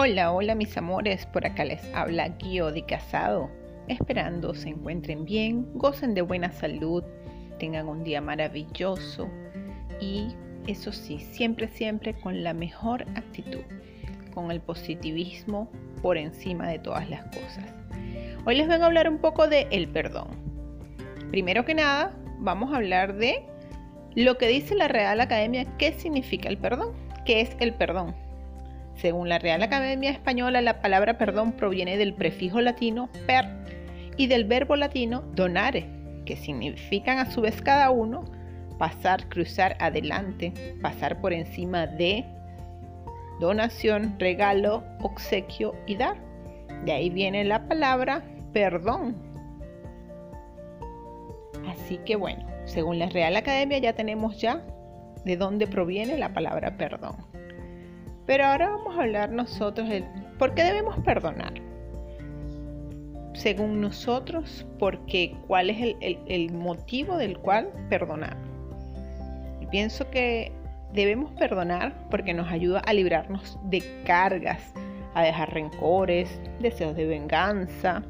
Hola, hola mis amores, por acá les habla Guío de Casado. Esperando se encuentren bien, gocen de buena salud, tengan un día maravilloso y eso sí, siempre, siempre con la mejor actitud, con el positivismo por encima de todas las cosas. Hoy les vengo a hablar un poco de el perdón. Primero que nada, vamos a hablar de lo que dice la Real Academia, qué significa el perdón, qué es el perdón. Según la Real Academia Española, la palabra perdón proviene del prefijo latino per y del verbo latino donare, que significan a su vez cada uno pasar, cruzar adelante, pasar por encima de, donación, regalo, obsequio y dar. De ahí viene la palabra perdón. Así que bueno, según la Real Academia ya tenemos ya de dónde proviene la palabra perdón. Pero ahora vamos a hablar nosotros de por qué debemos perdonar. Según nosotros, porque cuál es el, motivo del cual perdonar. Y pienso que debemos perdonar porque nos ayuda a librarnos de cargas, a dejar rencores, deseos de venganza,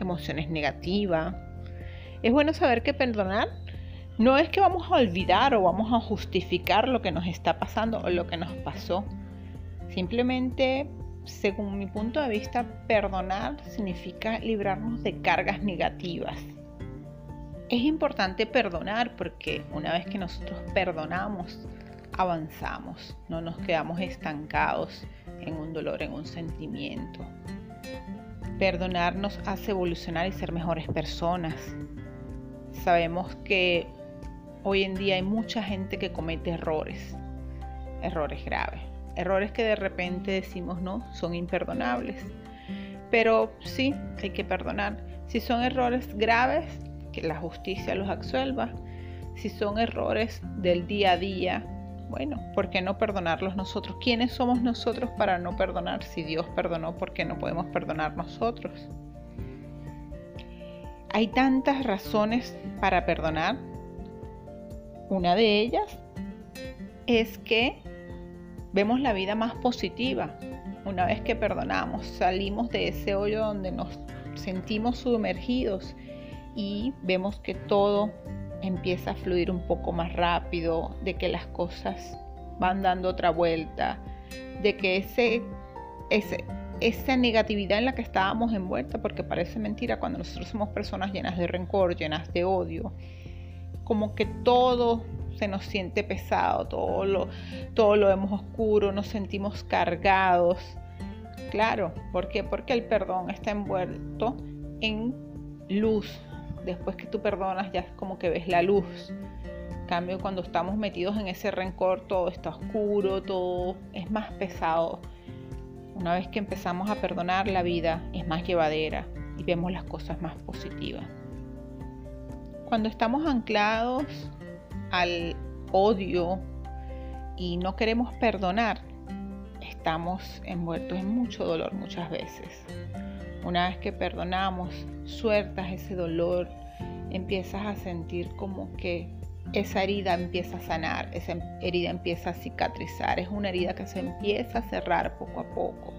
emociones negativas. Es bueno saber que perdonar no es que vamos a olvidar o vamos a justificar lo que nos está pasando o lo que nos pasó, Simplemente, según mi punto de vista, perdonar significa librarnos de cargas negativas. Es importante perdonar porque una vez que nosotros perdonamos, avanzamos, no nos quedamos estancados en un dolor, en un sentimiento. Perdonar nos hace evolucionar y ser mejores personas. Sabemos que hoy en día hay mucha gente que comete errores, errores graves errores que de repente decimos no, son imperdonables. Pero sí, hay que perdonar. Si son errores graves, que la justicia los absuelva. Si son errores del día a día, bueno, ¿por qué no perdonarlos nosotros? ¿Quiénes somos nosotros para no perdonar? Si Dios perdonó, ¿por qué no podemos perdonar nosotros? Hay tantas razones para perdonar. Una de ellas es que vemos la vida más positiva. Una vez que perdonamos, salimos de ese hoyo donde nos sentimos sumergidos y vemos que todo empieza a fluir un poco más rápido, de que las cosas van dando otra vuelta, de que ese, ese, esa negatividad en la que estábamos envueltos, porque parece mentira cuando nosotros somos personas llenas de rencor, llenas de odio, como que todo se nos siente pesado, todo lo, todo lo vemos oscuro, nos sentimos cargados. Claro, ¿por qué? Porque el perdón está envuelto en luz. Después que tú perdonas ya es como que ves la luz. En cambio, cuando estamos metidos en ese rencor, todo está oscuro, todo es más pesado. Una vez que empezamos a perdonar, la vida es más llevadera y vemos las cosas más positivas. Cuando estamos anclados al odio y no queremos perdonar, estamos envueltos en mucho dolor muchas veces. Una vez que perdonamos, sueltas ese dolor, empiezas a sentir como que esa herida empieza a sanar, esa herida empieza a cicatrizar, es una herida que se empieza a cerrar poco a poco.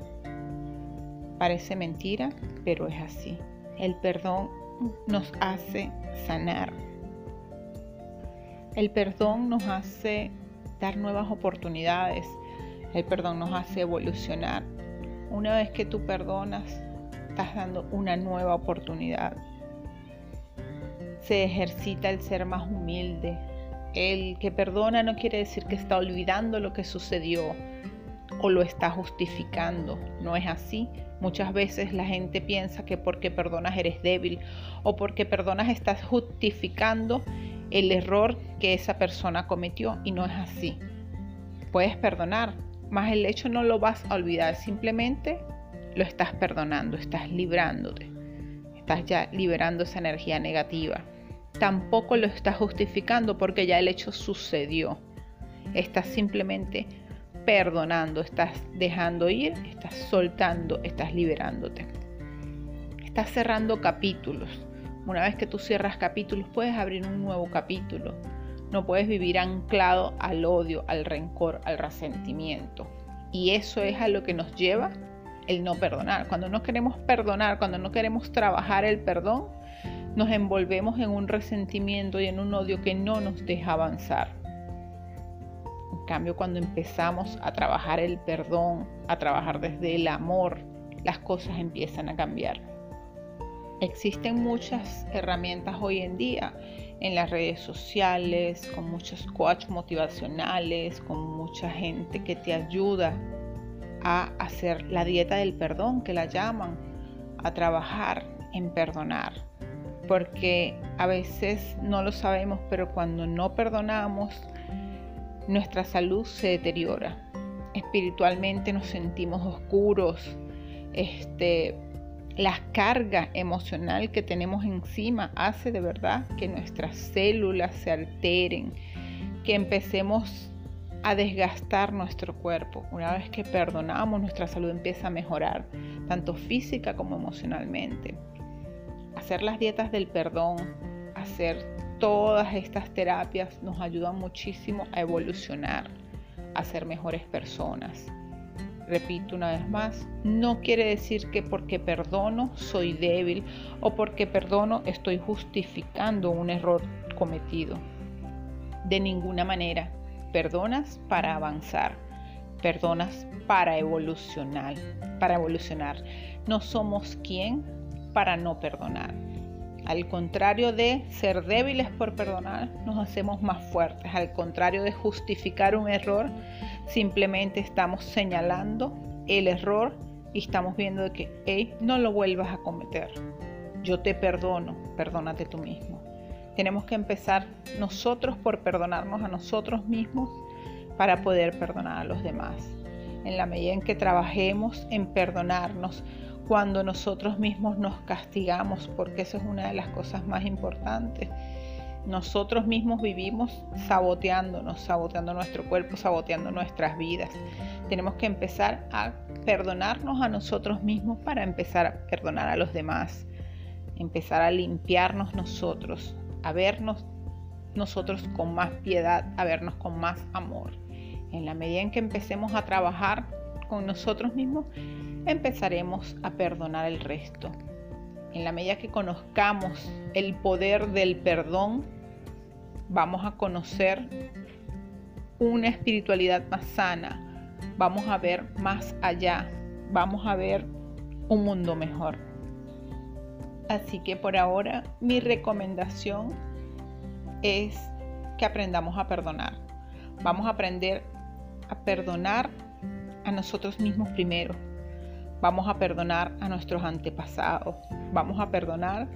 Parece mentira, pero es así. El perdón nos hace sanar, el perdón nos hace dar nuevas oportunidades. El perdón nos hace evolucionar. Una vez que tú perdonas, estás dando una nueva oportunidad. Se ejercita el ser más humilde. El que perdona no quiere decir que está olvidando lo que sucedió o lo está justificando. No es así. Muchas veces la gente piensa que porque perdonas eres débil o porque perdonas estás justificando el error que esa persona cometió y no es así. Puedes perdonar, más el hecho no lo vas a olvidar, simplemente lo estás perdonando, estás librándote, estás ya liberando esa energía negativa. Tampoco lo estás justificando porque ya el hecho sucedió. Estás simplemente perdonando, estás dejando ir, estás soltando, estás liberándote. Estás cerrando capítulos una vez que tú cierras capítulos, puedes abrir un nuevo capítulo. No puedes vivir anclado al odio, al rencor, al resentimiento. Y eso es a lo que nos lleva el no perdonar. Cuando no queremos perdonar, cuando no queremos trabajar el perdón, nos envolvemos en un resentimiento y en un odio que no nos deja avanzar. En cambio, cuando empezamos a trabajar el perdón, a trabajar desde el amor, las cosas empiezan a cambiar. Existen muchas herramientas hoy en día en las redes sociales, con muchos coaches motivacionales, con mucha gente que te ayuda a hacer la dieta del perdón, que la llaman, a trabajar en perdonar. Porque a veces no lo sabemos, pero cuando no perdonamos, nuestra salud se deteriora. Espiritualmente nos sentimos oscuros, este, la carga emocional que tenemos encima hace de verdad que nuestras células se alteren, que empecemos a desgastar nuestro cuerpo. Una vez que perdonamos, nuestra salud empieza a mejorar, tanto física como emocionalmente. Hacer las dietas del perdón, hacer todas estas terapias nos ayudan muchísimo a evolucionar, a ser mejores personas repito una vez más, no quiere decir que porque perdono soy débil o porque perdono estoy justificando un error cometido. De ninguna manera. Perdonas para avanzar. Perdonas para evolucionar. Para evolucionar. No somos quien para no perdonar. Al contrario de ser débiles por perdonar, nos hacemos más fuertes. Al contrario de justificar un error, simplemente estamos señalando el error y estamos viendo que, hey, no lo vuelvas a cometer. Yo te perdono, perdónate tú mismo. Tenemos que empezar nosotros por perdonarnos a nosotros mismos para poder perdonar a los demás. En la medida en que trabajemos en perdonarnos, cuando nosotros mismos nos castigamos, porque eso es una de las cosas más importantes. Nosotros mismos vivimos saboteándonos, saboteando nuestro cuerpo, saboteando nuestras vidas. Tenemos que empezar a perdonarnos a nosotros mismos para empezar a perdonar a los demás, empezar a limpiarnos nosotros, a vernos nosotros con más piedad, a vernos con más amor. En la medida en que empecemos a trabajar con nosotros mismos, empezaremos a perdonar el resto. En la medida que conozcamos el poder del perdón, vamos a conocer una espiritualidad más sana, vamos a ver más allá, vamos a ver un mundo mejor. Así que por ahora mi recomendación es que aprendamos a perdonar. Vamos a aprender a perdonar a nosotros mismos primero. Vamos a perdonar a nuestros antepasados. Vamos a perdonar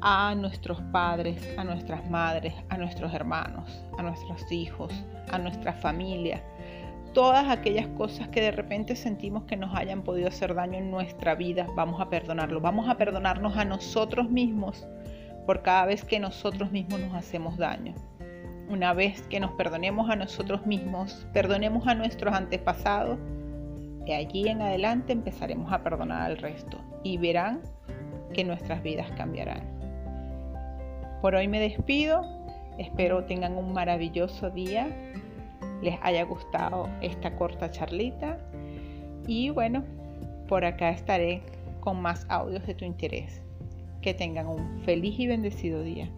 a nuestros padres, a nuestras madres, a nuestros hermanos, a nuestros hijos, a nuestra familia. Todas aquellas cosas que de repente sentimos que nos hayan podido hacer daño en nuestra vida, vamos a perdonarlo. Vamos a perdonarnos a nosotros mismos por cada vez que nosotros mismos nos hacemos daño. Una vez que nos perdonemos a nosotros mismos, perdonemos a nuestros antepasados, de allí en adelante empezaremos a perdonar al resto y verán que nuestras vidas cambiarán. Por hoy me despido, espero tengan un maravilloso día, les haya gustado esta corta charlita y bueno, por acá estaré con más audios de tu interés. Que tengan un feliz y bendecido día.